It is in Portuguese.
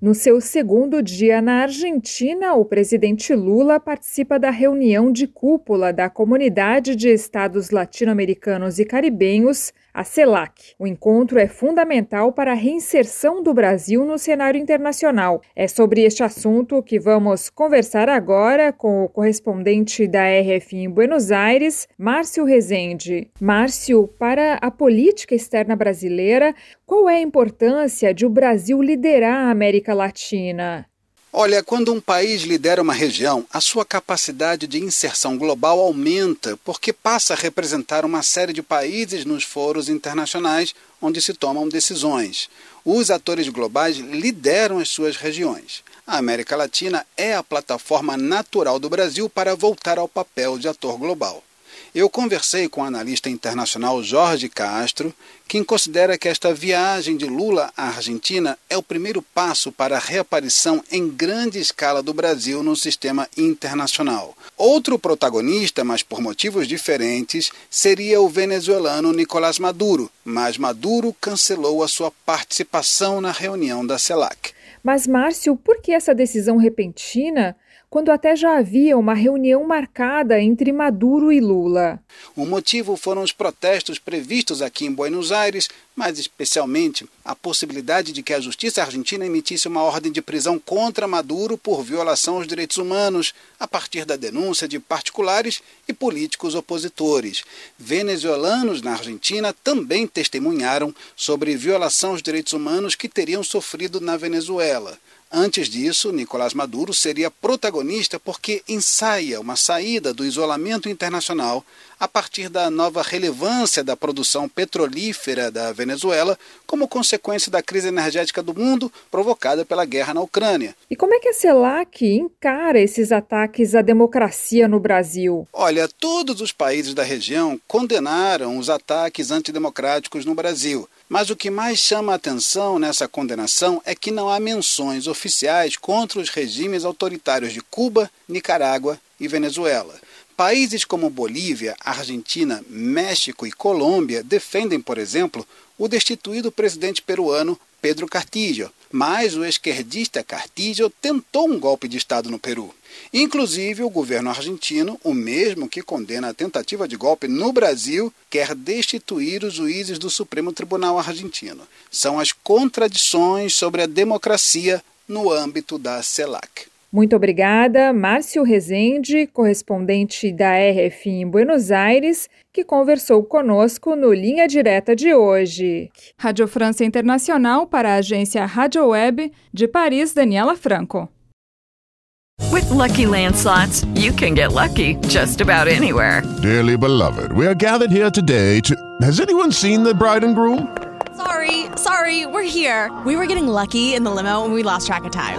No seu segundo dia na Argentina, o presidente Lula participa da reunião de cúpula da Comunidade de Estados Latino-Americanos e Caribenhos, a CELAC. O encontro é fundamental para a reinserção do Brasil no cenário internacional. É sobre este assunto que vamos conversar agora com o correspondente da RF em Buenos Aires, Márcio Rezende. Márcio, para a política externa brasileira, qual é a importância de o Brasil liderar a América Latina? Olha, quando um país lidera uma região, a sua capacidade de inserção global aumenta, porque passa a representar uma série de países nos foros internacionais onde se tomam decisões. Os atores globais lideram as suas regiões. A América Latina é a plataforma natural do Brasil para voltar ao papel de ator global. Eu conversei com o analista internacional Jorge Castro, quem considera que esta viagem de Lula à Argentina é o primeiro passo para a reaparição em grande escala do Brasil no sistema internacional. Outro protagonista, mas por motivos diferentes, seria o venezuelano Nicolás Maduro, mas Maduro cancelou a sua participação na reunião da CELAC. Mas, Márcio, por que essa decisão repentina? Quando até já havia uma reunião marcada entre Maduro e Lula. O motivo foram os protestos previstos aqui em Buenos Aires, mas especialmente a possibilidade de que a justiça argentina emitisse uma ordem de prisão contra Maduro por violação aos direitos humanos, a partir da denúncia de particulares e políticos opositores. Venezuelanos na Argentina também testemunharam sobre violação aos direitos humanos que teriam sofrido na Venezuela. Antes disso, Nicolás Maduro seria protagonista porque ensaia uma saída do isolamento internacional a partir da nova relevância da produção petrolífera da Venezuela como consequência da crise energética do mundo provocada pela guerra na Ucrânia. E como é que a CELAC encara esses ataques à democracia no Brasil? Olha, todos os países da região condenaram os ataques antidemocráticos no Brasil. Mas o que mais chama a atenção nessa condenação é que não há menções oficiais contra os regimes autoritários de Cuba, Nicarágua e Venezuela. Países como Bolívia, Argentina, México e Colômbia defendem, por exemplo, o destituído presidente peruano Pedro Castillo, mas o esquerdista Castillo tentou um golpe de Estado no Peru. Inclusive, o governo argentino, o mesmo que condena a tentativa de golpe no Brasil, quer destituir os juízes do Supremo Tribunal Argentino. São as contradições sobre a democracia no âmbito da CELAC. Muito obrigada, Márcio Rezende, correspondente da RF em Buenos Aires, que conversou conosco no Linha Direta de hoje. Rádio França Internacional para a agência Rádio Web de Paris, Daniela Franco. With lucky landslots, you can get lucky just about anywhere. Dearly beloved, we are gathered here today to. Has anyone seen the bride and groom? Sorry, sorry, we're here. We were getting lucky in the limo and we lost track of time.